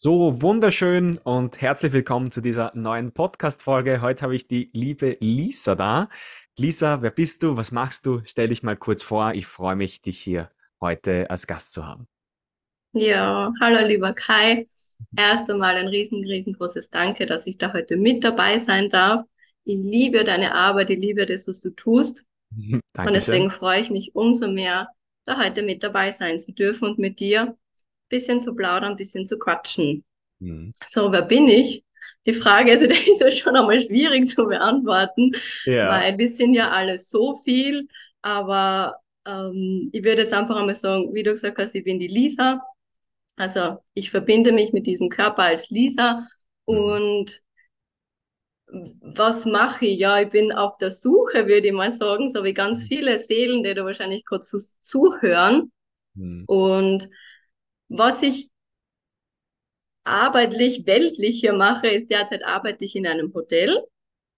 So wunderschön und herzlich willkommen zu dieser neuen Podcast-Folge. Heute habe ich die liebe Lisa da. Lisa, wer bist du? Was machst du? Stell dich mal kurz vor. Ich freue mich, dich hier heute als Gast zu haben. Ja, hallo lieber Kai. Erst einmal ein riesen, riesengroßes Danke, dass ich da heute mit dabei sein darf. Ich liebe deine Arbeit, ich liebe das, was du tust. Und Dankeschön. deswegen freue ich mich umso mehr, da heute mit dabei sein zu dürfen und mit dir bisschen zu plaudern, ein bisschen zu quatschen. Mhm. So, wer bin ich? Die Frage, also, die ist ja schon einmal schwierig zu beantworten, Ja. weil wir sind ja alle so viel, aber ähm, ich würde jetzt einfach einmal sagen, wie du gesagt hast, ich bin die Lisa. Also ich verbinde mich mit diesem Körper als Lisa Mhm. und was mache ich? Ja, ich bin auf der Suche, würde ich mal sagen, so wie ganz Mhm. viele Seelen, die da wahrscheinlich gerade zu, zuhören. Mhm. Und was ich arbeitlich, weltlich hier mache, ist derzeit arbeite ich in einem Hotel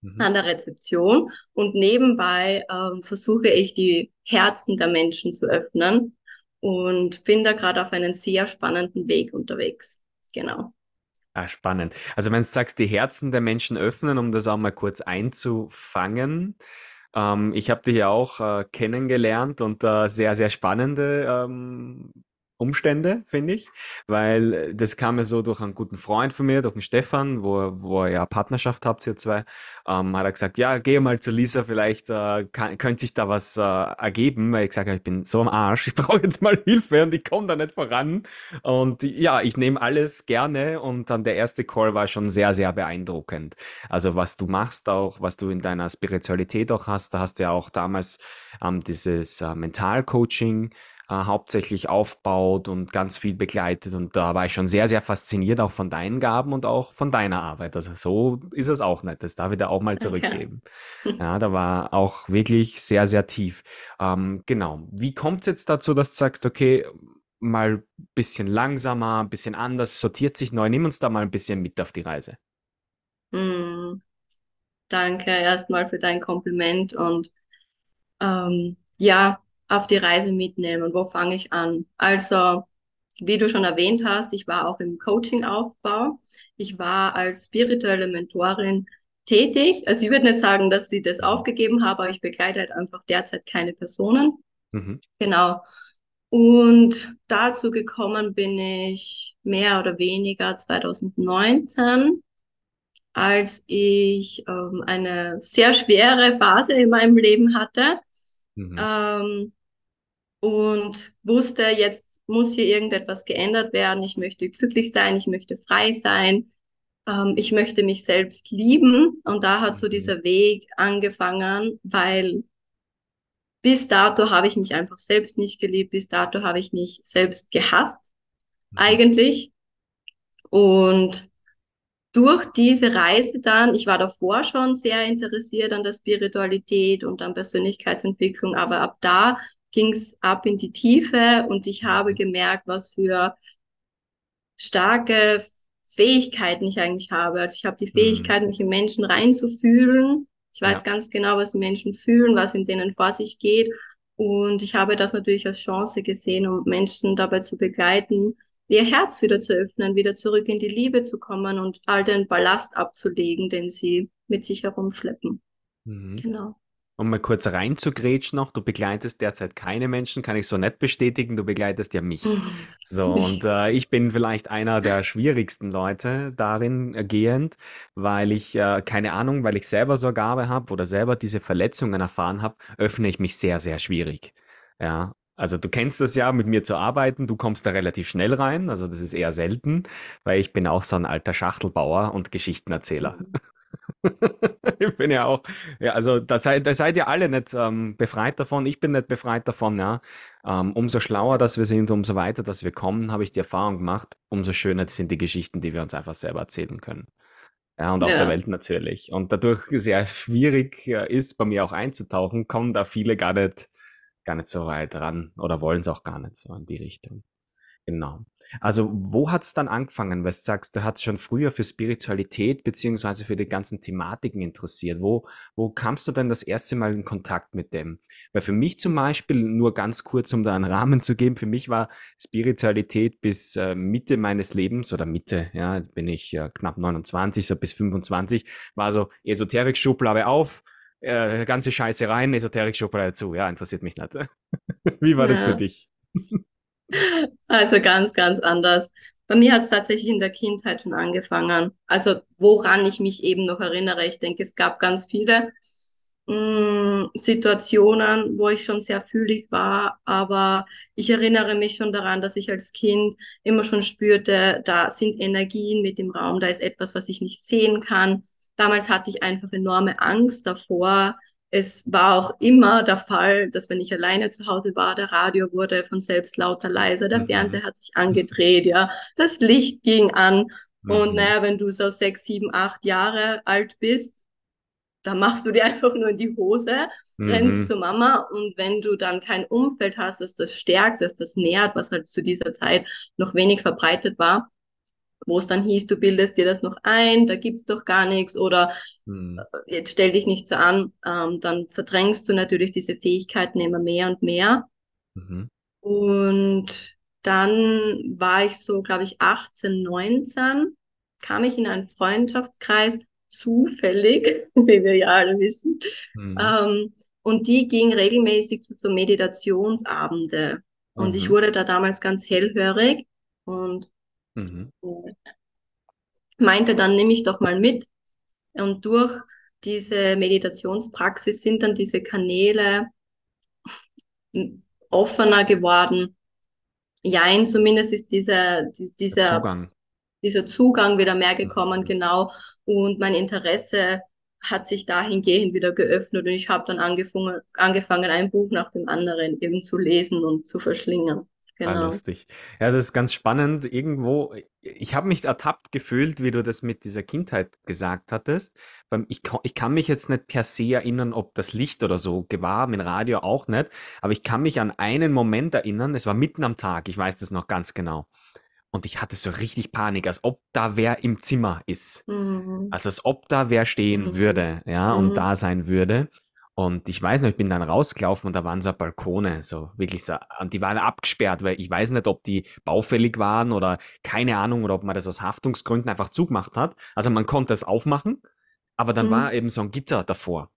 Mhm. an der Rezeption und nebenbei ähm, versuche ich die Herzen der Menschen zu öffnen und bin da gerade auf einen sehr spannenden Weg unterwegs. Genau. Ah, spannend. Also wenn du sagst, die Herzen der Menschen öffnen, um das auch mal kurz einzufangen. Ähm, ich habe dich ja auch äh, kennengelernt und äh, sehr, sehr spannende ähm, Umstände, finde ich, weil äh, das kam ja so durch einen guten Freund von mir, durch den Stefan, wo, wo ihr ja Partnerschaft habt, ihr zwei, ähm, hat er gesagt, ja, geh mal zu Lisa, vielleicht äh, kann, könnte sich da was äh, ergeben, weil ich habe, ich bin so am Arsch, ich brauche jetzt mal Hilfe und ich komme da nicht voran. Und ja, ich nehme alles gerne und dann der erste Call war schon sehr, sehr beeindruckend. Also was du machst auch, was du in deiner Spiritualität auch hast, da hast du ja auch damals ähm, dieses äh, Mentalcoaching äh, hauptsächlich aufbaut und ganz viel begleitet und da war ich schon sehr, sehr fasziniert auch von deinen Gaben und auch von deiner Arbeit. Also so ist es auch nicht. Das darf ich dir auch mal zurückgeben. Ja, da war auch wirklich sehr, sehr tief. Ähm, genau. Wie kommt es jetzt dazu, dass du sagst, okay, mal ein bisschen langsamer, ein bisschen anders, sortiert sich neu, nimm uns da mal ein bisschen mit auf die Reise. Hm, danke erstmal für dein Kompliment und ähm, ja, auf die Reise mitnehmen. Wo fange ich an? Also, wie du schon erwähnt hast, ich war auch im Coaching-Aufbau. Ich war als spirituelle Mentorin tätig. Also ich würde nicht sagen, dass ich das aufgegeben habe, aber ich begleite halt einfach derzeit keine Personen. Mhm. Genau. Und dazu gekommen bin ich mehr oder weniger 2019 als ich ähm, eine sehr schwere Phase in meinem Leben hatte Mhm. ähm, und wusste, jetzt muss hier irgendetwas geändert werden. Ich möchte glücklich sein, ich möchte frei sein, ähm, ich möchte mich selbst lieben. Und da hat so Mhm. dieser Weg angefangen, weil bis dato habe ich mich einfach selbst nicht geliebt, bis dato habe ich mich selbst gehasst Mhm. eigentlich. Und durch diese Reise dann, ich war davor schon sehr interessiert an der Spiritualität und an Persönlichkeitsentwicklung, aber ab da ging es ab in die Tiefe und ich habe gemerkt, was für starke Fähigkeiten ich eigentlich habe. Also ich habe die Mhm. Fähigkeit, mich in Menschen reinzufühlen. Ich weiß Ja. ganz genau, was die Menschen fühlen, was in denen vor sich geht. Und ich habe das natürlich als Chance gesehen, um Menschen dabei zu begleiten, ihr Herz wieder zu öffnen, wieder zurück in die Liebe zu kommen und all den Ballast abzulegen, den sie mit sich herumschleppen. Mhm. Genau. Um mal kurz reinzugrätschen noch, du begleitest derzeit keine Menschen, kann ich so nicht bestätigen, du begleitest ja mich. So, und äh, ich bin vielleicht einer der schwierigsten Leute darin äh, gehend, weil ich, äh, keine Ahnung, weil ich selber so eine Gabe habe oder selber diese Verletzungen erfahren habe, öffne ich mich sehr, sehr schwierig. Ja, also du kennst das ja, mit mir zu arbeiten, du kommst da relativ schnell rein, also das ist eher selten, weil ich bin auch so ein alter Schachtelbauer und Geschichtenerzähler. Ich bin ja auch, ja, also da seid, da seid ihr alle nicht ähm, befreit davon. Ich bin nicht befreit davon, ja. Ähm, umso schlauer, dass wir sind, umso weiter, dass wir kommen, habe ich die Erfahrung gemacht, umso schöner sind die Geschichten, die wir uns einfach selber erzählen können. Ja, und auch der Ja. Welt natürlich. Und dadurch sehr schwierig äh, ist, bei mir auch einzutauchen, kommen da viele gar nicht, gar nicht so weit ran oder wollen es auch gar nicht so in die Richtung. Genau. Also, wo hat's dann angefangen? Weil du sagst, du hattest schon früher für Spiritualität beziehungsweise für die ganzen Thematiken interessiert. Wo wo kamst du denn das erste Mal in Kontakt mit dem? Weil für mich zum Beispiel, nur ganz kurz, um da einen Rahmen zu geben, für mich war Spiritualität bis äh, Mitte meines Lebens oder Mitte, ja, bin ich äh, knapp 29, so bis 25, war so Esoterik-Schublade auf, äh, ganze Scheiße rein, Esoterik-Schublade zu. Ja, interessiert mich nicht. Wie war das für Ja. dich? Also ganz, ganz anders. Bei mir hat es tatsächlich in der Kindheit schon angefangen. Also woran ich mich eben noch erinnere. Ich denke, es gab ganz viele mh, Situationen, wo ich schon sehr fühlig war, aber ich erinnere mich schon daran, dass ich als Kind immer schon spürte, da sind Energien mit im Raum, da ist etwas, was ich nicht sehen kann. Damals hatte ich einfach enorme Angst davor, es war auch immer der Fall, dass wenn ich alleine zu Hause war, der Radio wurde von selbst lauter leiser, der Mhm. Fernseher hat sich angedreht, ja, das Licht ging an. Und Mhm. naja, wenn du so sechs, sieben, acht Jahre alt bist, dann machst du dir einfach nur in die Hose, rennst Mhm. zur Mama und wenn du dann kein Umfeld hast, das das stärkt, das das nährt, was halt zu dieser Zeit noch wenig verbreitet war, wo es dann hieß, du bildest dir das noch ein, da gibt's doch gar nichts oder Mhm. jetzt stell dich nicht so an, ähm, dann verdrängst du natürlich diese Fähigkeiten immer mehr und mehr. Mhm. Und dann war ich so, glaube ich, 18, 19, kam ich in einen Freundschaftskreis, zufällig, wie wir ja alle wissen. Mhm. Ähm, und die ging regelmäßig zu so Meditationsabende. Und ich Mhm. wurde da damals ganz hellhörig und Mhm. meinte dann, nimm mich doch mal mit. Und durch diese Meditationspraxis sind dann diese Kanäle offener geworden. Jein, zumindest ist dieser, dieser, Zugang. dieser Zugang wieder mehr gekommen, Mhm. genau. Und mein Interesse hat sich dahingehend wieder geöffnet und ich habe dann angefangen, angefangen, ein Buch nach dem anderen eben zu lesen und zu verschlingen. Ah, Genau. lustig. Ja, das ist ganz spannend. Irgendwo, ich habe mich ertappt gefühlt, wie du das mit dieser Kindheit gesagt hattest. Ich, kann- ich kann mich jetzt nicht per se erinnern, ob das Licht oder so war, mit Radio auch nicht, aber ich kann mich an einen Moment erinnern, es war mitten am Tag, ich weiß das noch ganz genau. Und ich hatte so richtig Panik, als ob da wer im Zimmer ist. Mhm. Also als ob da wer stehen Mhm. würde, ja, und Mhm. da sein würde. Und ich weiß noch, ich bin dann rausgelaufen und da waren so Balkone, so wirklich so, und die waren abgesperrt, weil ich weiß nicht, ob die baufällig waren oder keine Ahnung, oder ob man das aus Haftungsgründen einfach zugemacht hat. Also man konnte es aufmachen, aber dann war Mhm. eben so ein Gitter davor.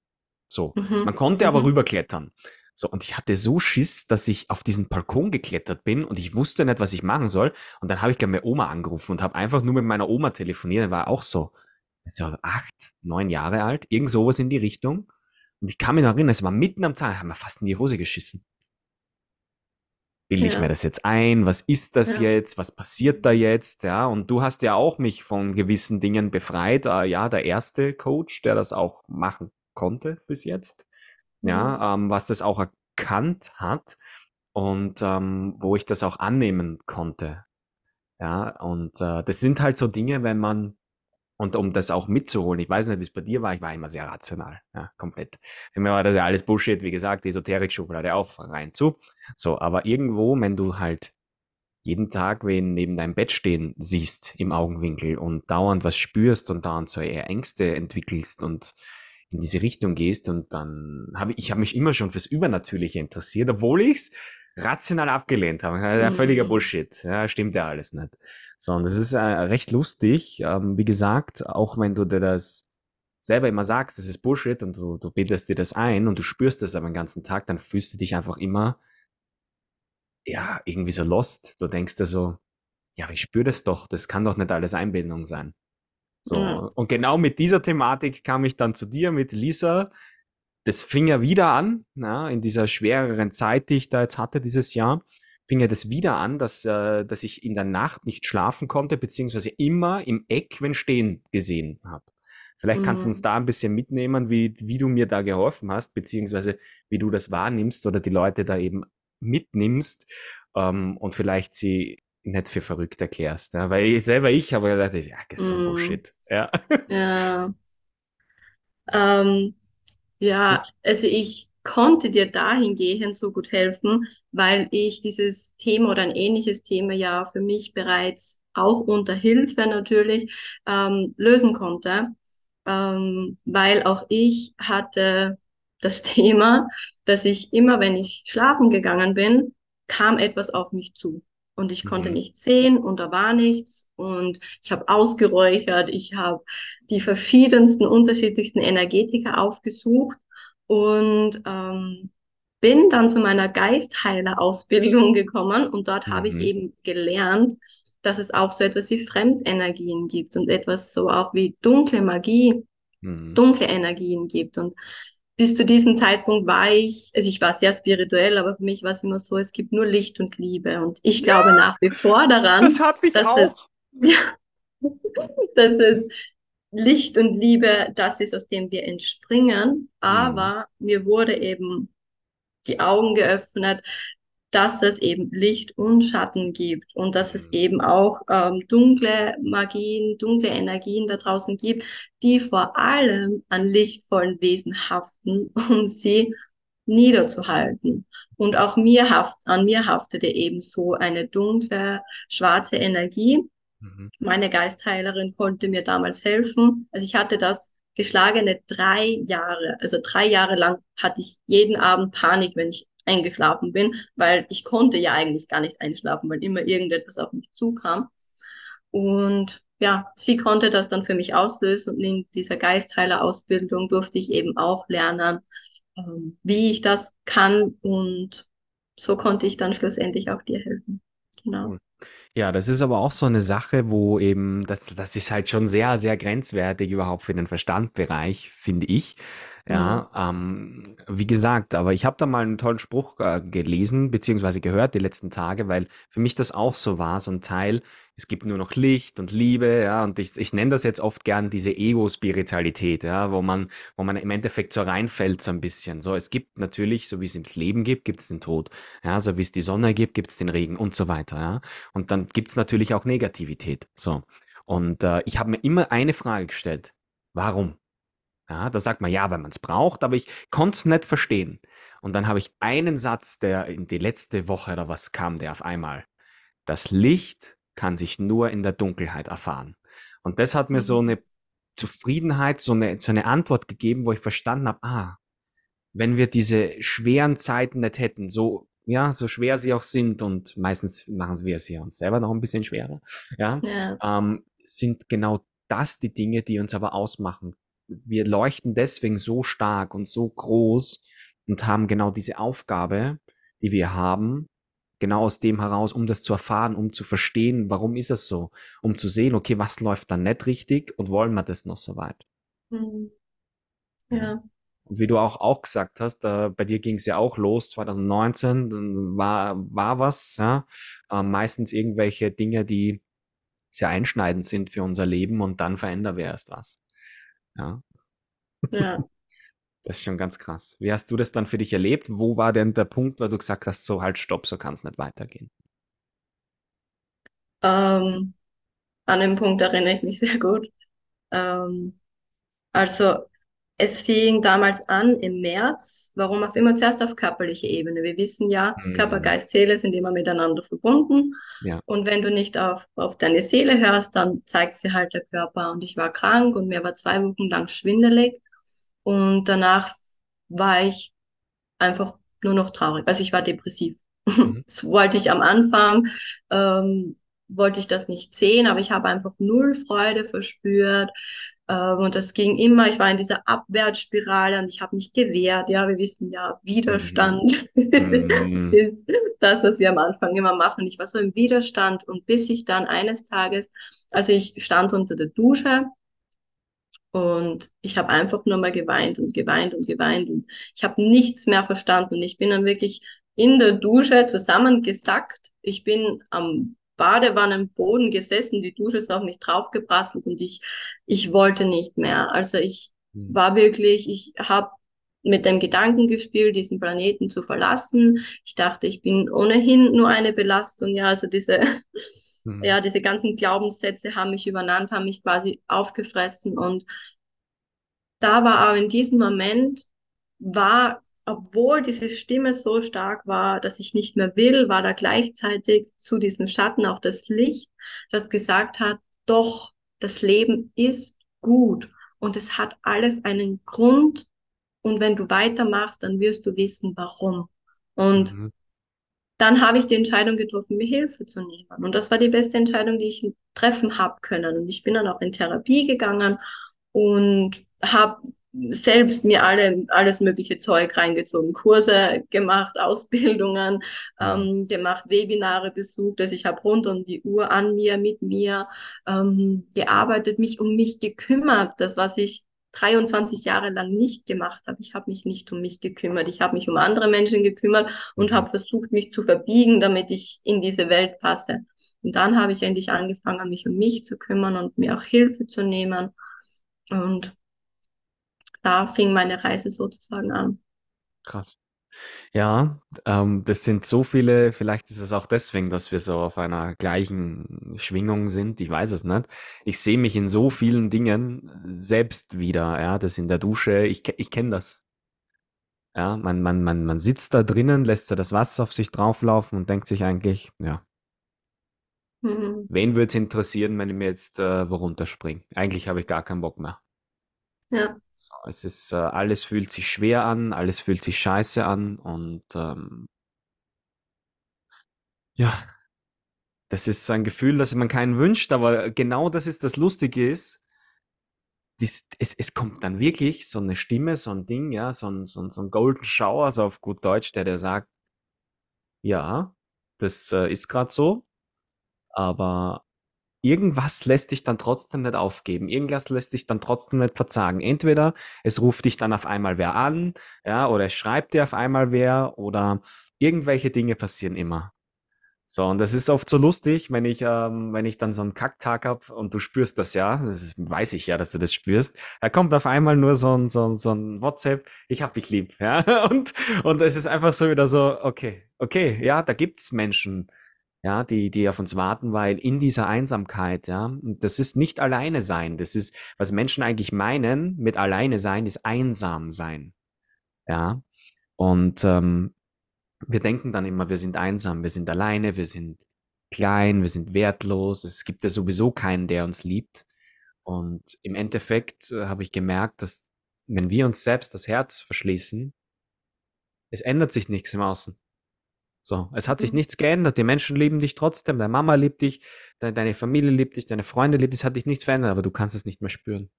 So. Man Mhm. konnte aber Mhm. rüberklettern. So, und ich hatte so Schiss, dass ich auf diesen Balkon geklettert bin und ich wusste nicht, was ich machen soll. Und dann habe ich gleich meine Oma angerufen und habe einfach nur mit meiner Oma telefoniert. Die war auch so, so acht, neun Jahre alt, irgend sowas in die Richtung. Und ich kann mich noch erinnern, es war mitten am Tag, haben wir fast in die Hose geschissen. Bilde ich mir das jetzt ein? Was ist das ja. jetzt? Was passiert da jetzt? Ja, und du hast ja auch mich von gewissen Dingen befreit. Äh, ja, der erste Coach, der das auch machen konnte bis jetzt. Mhm. Ja, ähm, was das auch erkannt hat und ähm, wo ich das auch annehmen konnte. Ja, und äh, das sind halt so Dinge, wenn man und um das auch mitzuholen, ich weiß nicht, wie es bei dir war, ich war immer sehr rational, ja, komplett. Für mich war das ja alles Bullshit, wie gesagt, Esoterik-Schublade auf, rein zu. So, aber irgendwo, wenn du halt jeden Tag wen neben deinem Bett stehen siehst im Augenwinkel und dauernd was spürst und dauernd so eher Ängste entwickelst und in diese Richtung gehst und dann habe ich, ich habe mich immer schon fürs Übernatürliche interessiert, obwohl ich es rational abgelehnt habe. Ja, völliger Mhm. Bullshit. Ja, stimmt ja alles nicht. So, und das ist äh, recht lustig. Ähm, wie gesagt, auch wenn du dir das selber immer sagst, das ist Bullshit und du, du bildest dir das ein und du spürst das aber den ganzen Tag, dann fühlst du dich einfach immer, ja, irgendwie so lost. Du denkst dir so, ja, ich spüre das doch, das kann doch nicht alles Einbildung sein. So, und genau mit dieser Thematik kam ich dann zu dir mit Lisa. Das fing ja wieder an, na, in dieser schwereren Zeit, die ich da jetzt hatte dieses Jahr, fing ja das wieder an, dass, äh, dass ich in der Nacht nicht schlafen konnte, beziehungsweise immer im Eck, wenn stehen gesehen habe. Vielleicht kannst du uns Mhm. da ein bisschen mitnehmen, wie, wie du mir da geholfen hast, beziehungsweise wie du das wahrnimmst oder die Leute da eben mitnimmst ähm, und vielleicht sie nicht für verrückt erklärst. Ja? Weil ich, selber ich habe gedacht, ja, das ist so Mhm. Bullshit. Ja. Ja. Ähm, ja, also ich, konnte dir dahingehend so gut helfen, weil ich dieses Thema oder ein ähnliches Thema ja für mich bereits auch unter Hilfe natürlich ähm, lösen konnte, ähm, weil auch ich hatte das Thema, dass ich immer, wenn ich schlafen gegangen bin, kam etwas auf mich zu und ich konnte Mhm. nichts sehen und da war nichts und ich habe ausgeräuchert, ich habe die verschiedensten, unterschiedlichsten Energetiker aufgesucht und ähm, bin dann zu meiner Geistheiler-Ausbildung gekommen und dort habe ich Mhm. eben gelernt, dass es auch so etwas wie Fremdenergien gibt und etwas so auch wie dunkle Magie, Mhm. dunkle Energien gibt und bis zu diesem Zeitpunkt war ich, also ich war sehr spirituell, aber für mich war es immer so, es gibt nur Licht und Liebe. Und ich glaube Ja, nach wie vor das daran, ich dass es, auch. ja, dass es Licht und Liebe das ist, aus dem wir entspringen. Mhm. Aber mir wurde eben die Augen geöffnet, dass es eben Licht und Schatten gibt und dass es Mhm. eben auch ähm, dunkle Magien, dunkle Energien da draußen gibt, die vor allem an lichtvollen Wesen haften, um sie niederzuhalten. Und auch mir haft, an mir haftete eben so eine dunkle, schwarze Energie. Mhm. Meine Geistheilerin konnte mir damals helfen. Also ich hatte das geschlagene drei Jahre. Also drei Jahre lang hatte ich jeden Abend Panik, wenn ich eingeschlafen bin, weil ich konnte ja eigentlich gar nicht einschlafen, weil immer irgendetwas auf mich zukam. Und ja, sie konnte das dann für mich auslösen und in dieser Geistheiler-Ausbildung durfte ich eben auch lernen, ähm, wie ich das kann und so konnte ich dann schlussendlich auch dir helfen. Genau. Cool. Ja, das ist aber auch so eine Sache, wo eben das das ist halt schon sehr, sehr grenzwertig überhaupt für den Verstandbereich, finde ich. Mhm. Ja, ähm, wie gesagt, aber ich habe da mal einen tollen Spruch, äh, gelesen beziehungsweise gehört die letzten Tage, weil für mich das auch so war, so ein Teil, es gibt nur noch Licht und Liebe, ja, und ich ich nenne das jetzt oft gern diese Ego-Spiritualität, ja, wo man wo man im Endeffekt so reinfällt so ein bisschen. So, es gibt natürlich, so wie es ins Leben gibt, gibt es den Tod. Ja, so wie es die Sonne gibt, gibt es den Regen und so weiter, ja. Und dann gibt's natürlich auch Negativität. So. Und äh, ich habe mir immer eine Frage gestellt. Warum? Ja, da sagt man ja, weil man es braucht, aber ich konnte es nicht verstehen. Und dann habe ich einen Satz, der in die letzte Woche oder was kam, der auf einmal. Das Licht kann sich nur in der Dunkelheit erfahren. Und das hat mir so Mhm. eine Zufriedenheit, so eine, so eine Antwort gegeben, wo ich verstanden habe, ah, wenn wir diese schweren Zeiten nicht hätten, so, ja, so schwer sie auch sind und meistens machen wir es ja uns selber noch ein bisschen schwerer, ja, Ja. ähm, sind genau das die Dinge, die uns aber ausmachen. Wir leuchten deswegen so stark und so groß und haben genau diese Aufgabe, die wir haben, genau aus dem heraus, um das zu erfahren, um zu verstehen, warum ist es so, um zu sehen, okay, was läuft dann nicht richtig und wollen wir das noch so weit. Mhm. Ja. Ja. Und wie du auch, auch gesagt hast, äh, bei dir ging es ja auch los, 2019, dann war, war was, ja. Äh, meistens irgendwelche Dinge, die sehr einschneidend sind für unser Leben und dann verändern wir erst was. Ja, Ja. das ist schon ganz krass. Wie hast du das dann für dich erlebt? Wo war denn der Punkt, wo du gesagt hast, so halt, stopp, so kann es nicht weitergehen? Ähm, an dem Punkt erinnere ich mich sehr gut. Ähm, also es fing damals an im März, warum auch immer, zuerst auf körperlicher Ebene. Wir wissen ja, Körper, Mhm. Geist, Seele sind immer miteinander verbunden. Ja. Und wenn du nicht auf, auf deine Seele hörst, dann zeigt sie halt der Körper. Und ich war krank und mir war zwei Wochen lang schwindelig. Und danach war ich einfach nur noch traurig. Also ich war depressiv. Mhm. Das wollte ich am Anfang, ähm, wollte ich das nicht sehen, aber ich habe einfach null Freude verspürt. Ähm, und das ging immer, ich war in dieser Abwärtsspirale und ich habe mich gewehrt. Ja, wir wissen ja, Mhm. Widerstand Mhm. ist das, was wir am Anfang immer machen. Ich war so im Widerstand und bis ich dann eines Tages, also ich stand unter der Dusche und ich habe einfach nur mal geweint und geweint und geweint und ich habe nichts mehr verstanden. Und ich bin dann wirklich in der Dusche zusammengesackt. Ich bin am Badewannenboden gesessen, die Dusche ist auf mich draufgeprasselt und ich, ich wollte nicht mehr. Also ich Mhm. war wirklich, ich habe mit dem Gedanken gespielt, diesen Planeten zu verlassen. Ich dachte, ich bin ohnehin nur eine Belastung. Ja, also diese, Mhm. ja, diese ganzen Glaubenssätze haben mich übernannt, haben mich quasi aufgefressen und da war aber in diesem Moment, war obwohl diese Stimme so stark war, dass ich nicht mehr will, war da gleichzeitig zu diesem Schatten auch das Licht, das gesagt hat, doch, das Leben ist gut und es hat alles einen Grund und wenn du weitermachst, dann wirst du wissen, warum. Und Mhm. dann habe ich die Entscheidung getroffen, mir Hilfe zu nehmen. Und das war die beste Entscheidung, die ich treffen habe können. Und ich bin dann auch in Therapie gegangen und habe selbst mir alle, alles mögliche Zeug reingezogen, Kurse gemacht, Ausbildungen ähm, gemacht, Webinare besucht. Also ich habe rund um die Uhr an mir, mit mir ähm, gearbeitet, mich um mich gekümmert. Das, was ich 23 Jahre lang nicht gemacht habe. Ich habe mich nicht um mich gekümmert. Ich habe mich um andere Menschen gekümmert und Mhm. habe versucht, mich zu verbiegen, damit ich in diese Welt passe. Und dann habe ich endlich angefangen, mich um mich zu kümmern und mir auch Hilfe zu nehmen. Und da fing meine Reise sozusagen an. Krass. Ja, ähm, das sind so viele, vielleicht ist es auch deswegen, dass wir so auf einer gleichen Schwingung sind, ich weiß es nicht. Ich sehe mich in so vielen Dingen selbst wieder, ja, das in der Dusche, ich, ich kenne das. Ja, man, man, man, man sitzt da drinnen, lässt so das Wasser auf sich drauflaufen und denkt sich eigentlich, ja, Mhm. wen würde es interessieren, wenn ich mir jetzt äh, wo runterspringe? Eigentlich habe ich gar keinen Bock mehr. Ja. Es ist, äh, alles fühlt sich schwer an, alles fühlt sich scheiße an und ähm, ja, Das ist ein Gefühl, das man keinen wünscht, aber genau das ist das Lustige ist, dies, es, es kommt dann wirklich so eine Stimme, so ein Ding, ja, so ein, so ein, so ein Golden Shower, so auf gut Deutsch, der dir sagt, ja, das äh, ist gerade so, aber irgendwas lässt dich dann trotzdem nicht aufgeben, irgendwas lässt dich dann trotzdem nicht verzagen. Entweder es ruft dich dann auf einmal wer an, ja, oder es schreibt dir auf einmal wer, oder irgendwelche Dinge passieren immer. So, und das ist oft so lustig, wenn ich, ähm, wenn ich dann so einen Kacktag hab und du spürst das ja, das weiß ich ja, dass du das spürst. Da kommt auf einmal nur so ein, so ein, so ein WhatsApp, ich hab dich lieb, ja. Und, und es ist einfach so wieder so, okay, okay, ja, da gibt's Menschen, ja, die, die auf uns warten, weil in dieser Einsamkeit, ja, das ist nicht alleine sein. Das ist, was Menschen eigentlich meinen mit alleine sein, ist einsam sein, ja. Und ähm, wir denken dann immer, wir sind einsam, wir sind alleine, wir sind klein, wir sind wertlos. Es gibt ja sowieso keinen, der uns liebt. Und im Endeffekt äh, habe ich gemerkt, dass wenn wir uns selbst das Herz verschließen, es ändert sich nichts im Außen. So, es hat sich Mhm. nichts geändert. Die Menschen lieben dich trotzdem, deine Mama liebt dich, de deine Familie liebt dich, deine Freunde liebt dich, es hat dich nichts verändert, aber du kannst es nicht mehr spüren,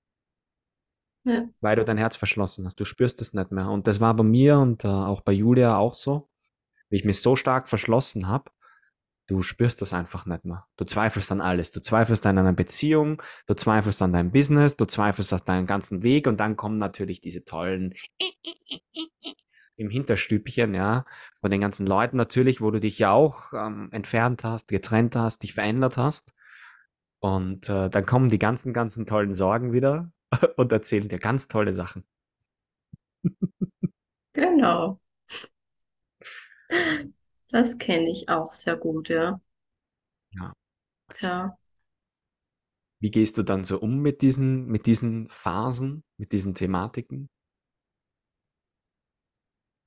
Ja. weil du dein Herz verschlossen hast. Du spürst es nicht mehr. Und das war bei mir und äh, auch bei Julia auch so, wie ich mich so stark verschlossen habe, Du spürst das einfach nicht mehr. Du zweifelst an alles. Du zweifelst an einer Beziehung, du zweifelst an deinem Business, du zweifelst an deinem ganzen Weg und dann kommen natürlich diese tollen im Hinterstübchen, ja, von den ganzen Leuten natürlich, wo du dich ja auch ähm, entfernt hast, getrennt hast, dich verändert hast. Und äh, dann kommen die ganzen, ganzen tollen Sorgen wieder und erzählen dir ganz tolle Sachen. Genau. Das kenne ich auch sehr gut, ja. Ja. Ja. Wie gehst du dann so um mit diesen, mit diesen Phasen, mit diesen Thematiken?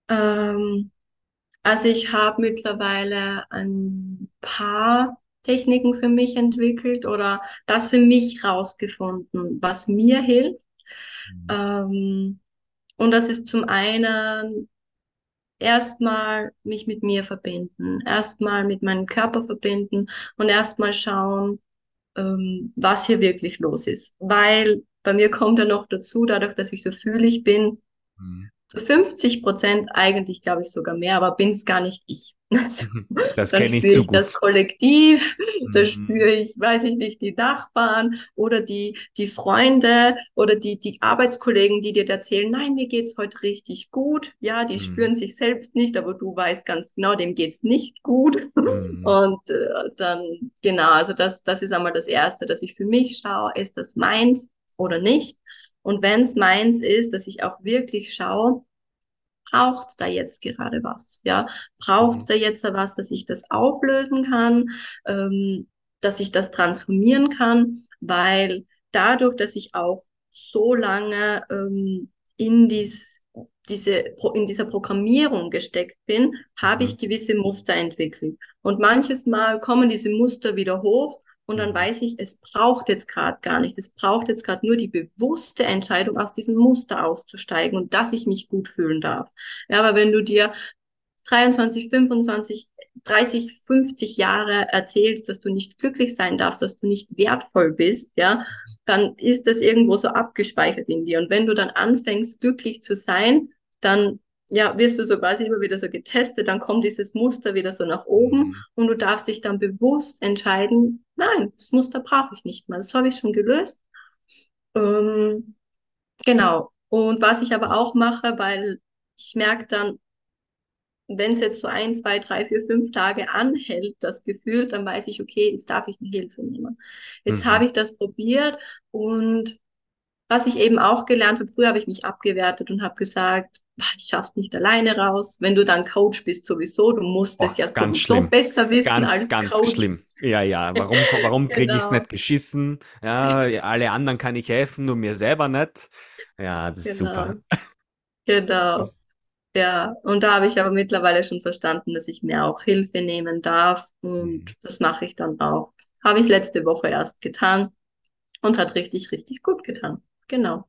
Ähm, also ich habe mittlerweile ein paar Techniken für mich entwickelt oder das für mich rausgefunden, was mir hilft. Mhm. Ähm, und das ist zum einen erstmal mich mit mir verbinden, erstmal mit meinem Körper verbinden und erstmal schauen, ähm, was hier wirklich los ist. Weil bei mir kommt ja noch dazu, dadurch, dass ich so fühlig bin, Mhm. Zu 50 Prozent eigentlich, glaube ich, sogar mehr, aber bin es gar nicht ich. Also, Das kenne ich zu ich das gut. Kollektiv, da spüre Mhm. ich, weiß ich nicht, die Nachbarn oder die, die Freunde oder die, die Arbeitskollegen, die dir erzählen, nein, mir geht's heute richtig gut. Ja, die Mhm. spüren sich selbst nicht, aber du weißt ganz genau, dem geht's nicht gut. Mhm. Und äh, dann, genau, also das, das ist einmal das Erste, dass ich für mich schaue, ist das meins oder nicht? Und wenn es meins ist, dass ich auch wirklich schaue, braucht es da jetzt gerade was? Ja, braucht es Mhm. da jetzt was, dass ich das auflösen kann, ähm, dass ich das transformieren kann, weil dadurch, dass ich auch so lange ähm, in dies, diese, in dieser Programmierung gesteckt bin, habe Mhm. ich gewisse Muster entwickelt. Und manches Mal kommen diese Muster wieder hoch und dann Mhm. weiß ich, es braucht jetzt gerade gar nicht. Es braucht jetzt gerade nur die bewusste Entscheidung, aus diesem Muster auszusteigen und dass ich mich gut fühlen darf. Ja, aber wenn du dir 23, 25, 30, 50 Jahre erzählst, dass du nicht glücklich sein darfst, dass du nicht wertvoll bist, ja, dann ist das irgendwo so abgespeichert in dir. Und wenn du dann anfängst, glücklich zu sein, dann ja, wirst du so quasi immer wieder so getestet, dann kommt dieses Muster wieder so nach oben Mhm. und du darfst dich dann bewusst entscheiden, nein, das Muster brauche ich nicht mehr, das habe ich schon gelöst. Ähm, genau. Und was ich aber auch mache, weil ich merke dann, wenn es jetzt so ein, zwei, drei, vier, fünf Tage anhält, das Gefühl, dann weiß ich, okay, jetzt darf ich mir Hilfe nehmen. Jetzt Mhm. habe ich das probiert und was ich eben auch gelernt habe, früher habe ich mich abgewertet und habe gesagt, ich schaff's nicht alleine raus. Wenn du dann Coach bist, sowieso, du musst es ja ganz sowieso schlimm. besser wissen Ganz, als ganz Coach. schlimm. Ja, ja. Warum, warum kriege ich es Genau, nicht geschissen? Ja, alle anderen kann ich helfen, nur mir selber nicht. Ja, das ist genau, super. genau. Ja, und da habe ich aber mittlerweile schon verstanden, dass ich mir auch Hilfe nehmen darf Mhm. und das mache ich dann auch. Habe ich letzte Woche erst getan und hat richtig, richtig gut getan. Genau.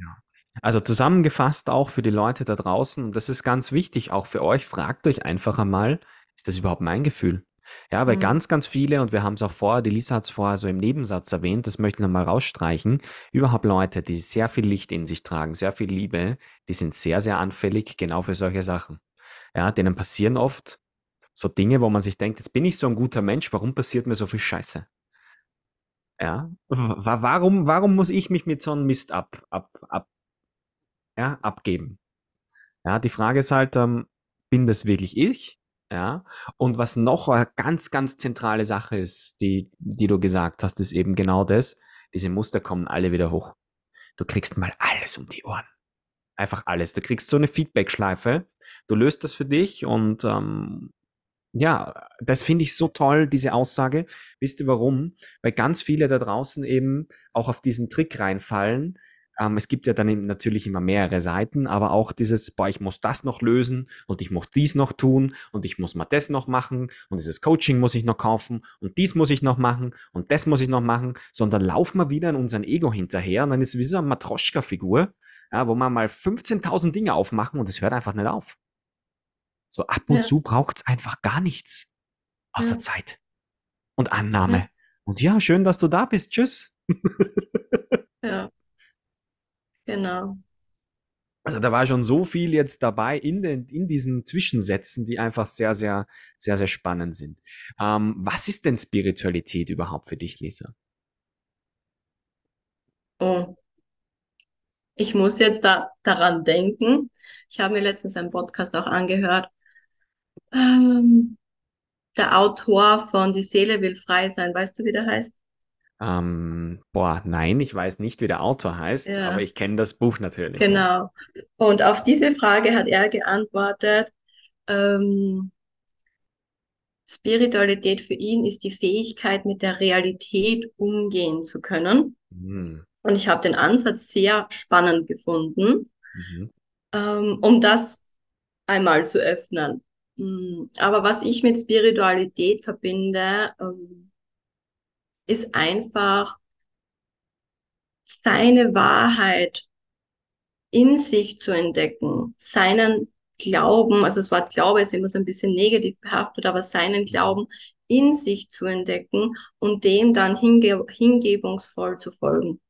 Ja. Also zusammengefasst auch für die Leute da draußen, und das ist ganz wichtig, auch für euch, fragt euch einfach einmal, ist das überhaupt mein Gefühl? Ja, weil Mhm. ganz, ganz viele, und wir haben es auch vorher, die Lisa hat es vorher so im Nebensatz erwähnt, das möchte ich nochmal rausstreichen, überhaupt Leute, die sehr viel Licht in sich tragen, sehr viel Liebe, die sind sehr, sehr anfällig genau für solche Sachen. Ja, denen passieren oft so Dinge, wo man sich denkt, jetzt bin ich so ein guter Mensch, warum passiert mir so viel Scheiße? Ja, wa warum, warum muss ich mich mit so einem Mist ab, ab, ab, ja, abgeben? Ja, die Frage ist halt, ähm, bin das wirklich ich? Ja, und was noch eine ganz, ganz zentrale Sache ist, die, die du gesagt hast, ist eben genau das. Diese Muster kommen alle wieder hoch. Du kriegst mal alles um die Ohren. Einfach alles. Du kriegst so eine Feedback-Schleife. Du löst das für dich und ähm, ja, das finde ich so toll, diese Aussage. Wisst ihr warum? Weil ganz viele da draußen eben auch auf diesen Trick reinfallen. Ähm, es gibt ja dann natürlich immer mehrere Seiten, aber auch dieses, boah, ich muss das noch lösen und ich muss dies noch tun und ich muss mal das noch machen und dieses Coaching muss ich noch kaufen und dies muss ich noch machen und das muss ich noch machen, sondern laufen wir wieder in unseren Ego hinterher und dann ist es wie so eine Matroschka-Figur, ja, wo man mal 15.000 Dinge aufmachen und es hört einfach nicht auf. So ab und Ja, zu braucht's einfach gar nichts außer ja, Zeit und ja, Annahme. Und ja, schön, dass du da bist. Tschüss. ja, genau. Also da war schon so viel jetzt dabei in den, in diesen Zwischensätzen, die einfach sehr, sehr, sehr, sehr spannend sind. Ähm, was ist denn Spiritualität überhaupt für dich, Lisa? Oh, ich muss jetzt da daran denken. Ich habe mir letztens einen Podcast auch angehört. Ähm, der Autor von Die Seele will frei sein, weißt du, wie der heißt? Ähm, boah, nein, ich weiß nicht, wie der Autor heißt, Ja, aber ich kenne das Buch natürlich, ja. genau. Und auf diese Frage hat er geantwortet, ähm, Spiritualität für ihn ist die Fähigkeit, mit der Realität umgehen zu können. Hm, Und ich habe den Ansatz sehr spannend gefunden, mhm, ähm, um das einmal zu öffnen. Mm, Aber was ich mit Spiritualität verbinde, ähm, ist einfach seine Wahrheit in sich zu entdecken, seinen Glauben, also das Wort Glaube ist immer so ein bisschen negativ behaftet, aber seinen Glauben in sich zu entdecken und dem dann hinge hingebungsvoll zu folgen.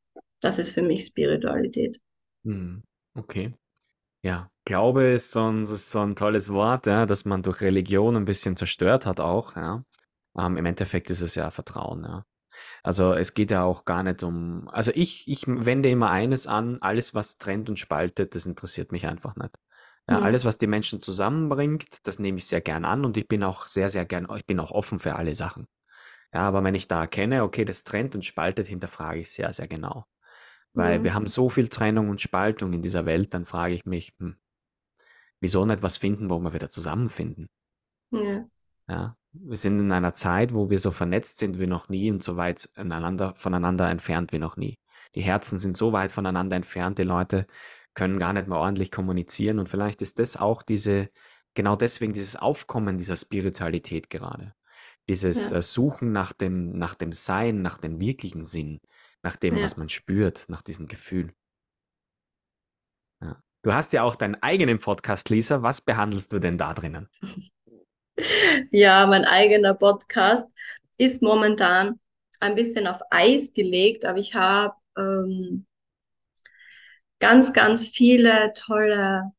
Das ist für mich Spiritualität. mhm. Okay. Ja, Glaube ist so ein, ist so ein tolles Wort, ja, das man durch Religion ein bisschen zerstört hat auch, ja. Ähm, im Endeffekt ist es ja Vertrauen, ja. Also es geht ja auch gar nicht um, also ich, ich wende immer eines an, alles was trennt und spaltet, das interessiert mich einfach nicht. Ja, Hm. alles was die Menschen zusammenbringt, das nehme ich sehr gern an und ich bin auch sehr, sehr gern, ich bin auch offen für alle Sachen. Ja, aber wenn ich da erkenne, okay, das trennt und spaltet, hinterfrage ich sehr, sehr genau. Weil Hm. wir haben so viel Trennung und Spaltung in dieser Welt, dann frage ich mich, hm, wieso nicht was finden, wo wir wieder zusammenfinden? Ja. Ja, wir sind in einer Zeit, wo wir so vernetzt sind wie noch nie und so weit voneinander entfernt wie noch nie. Die Herzen sind so weit voneinander entfernt, die Leute können gar nicht mehr ordentlich kommunizieren und vielleicht ist das auch diese, genau deswegen dieses Aufkommen dieser Spiritualität gerade. Dieses Ja, äh, Suchen nach dem, nach dem Sein, nach dem wirklichen Sinn, nach dem, was ja. man spürt, nach diesem Gefühl. Du hast ja auch deinen eigenen Podcast, Lisa. Was behandelst du denn da drinnen? Ja, mein eigener Podcast ist momentan ein bisschen auf Eis gelegt, aber ich habe ähm, ganz, ganz viele tolle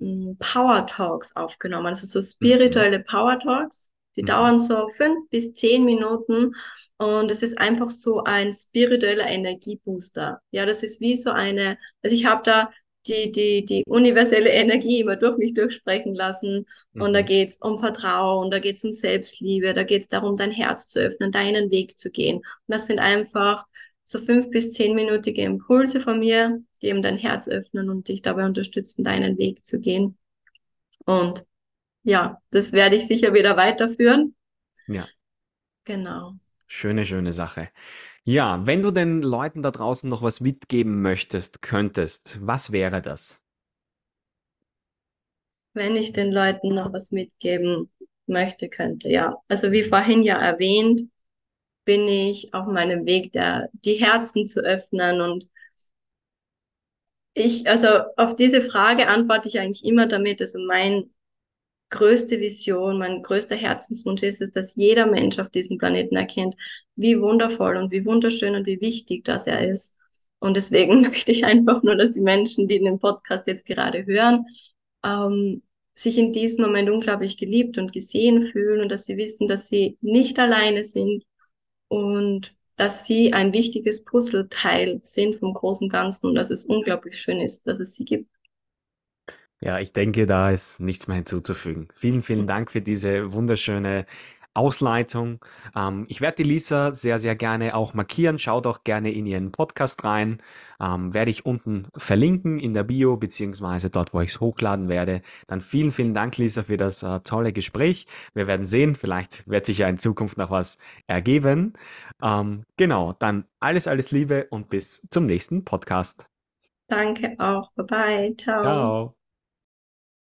mh, Power Talks aufgenommen. Also so Mhm. spirituelle Power Talks. Die Mhm. dauern so fünf bis zehn Minuten und es ist einfach so ein spiritueller Energiebooster. Ja, das ist wie so eine, also ich habe da die, die, die universelle Energie immer durch mich durchsprechen lassen. Und da Mhm. geht's um Vertrauen, da geht's um Selbstliebe, da geht's darum, dein Herz zu öffnen, deinen Weg zu gehen. Und das sind einfach so fünf bis zehnminütige Impulse von mir, die eben dein Herz öffnen und dich dabei unterstützen, deinen Weg zu gehen. Und ja, das werde ich sicher wieder weiterführen. Ja, Genau. schöne, schöne Sache. Ja, wenn du den Leuten da draußen noch was mitgeben möchtest, könntest, was wäre das? Wenn ich den Leuten noch was mitgeben möchte, könnte, ja. Also wie vorhin ja erwähnt, bin ich auf meinem Weg, der, die Herzen zu öffnen. Und ich, also auf diese Frage antworte ich eigentlich immer damit, also mein größte Vision, mein größter Herzenswunsch ist es, dass jeder Mensch auf diesem Planeten erkennt, wie wundervoll und wie wunderschön und wie wichtig das er ist. Und deswegen möchte ich einfach nur, dass die Menschen, die den Podcast jetzt gerade hören, ähm, sich in diesem Moment unglaublich geliebt und gesehen fühlen und dass sie wissen, dass sie nicht alleine sind und dass sie ein wichtiges Puzzleteil sind vom großen Ganzen und dass es unglaublich schön ist, dass es sie gibt. Ja, ich denke, da ist nichts mehr hinzuzufügen. Vielen, vielen Dank für diese wunderschöne Ausleitung. Ähm, ich werde die Lisa sehr, sehr gerne auch markieren. Schau doch gerne in ihren Podcast rein. Ähm, werde ich unten verlinken in der Bio, beziehungsweise dort, wo ich es hochladen werde. Dann vielen, vielen Dank, Lisa, für das äh, tolle Gespräch. Wir werden sehen, vielleicht wird sich ja in Zukunft noch was ergeben. Ähm, genau, dann alles, alles Liebe und bis zum nächsten Podcast. Danke auch. Bye bye. Ciao. Ciao.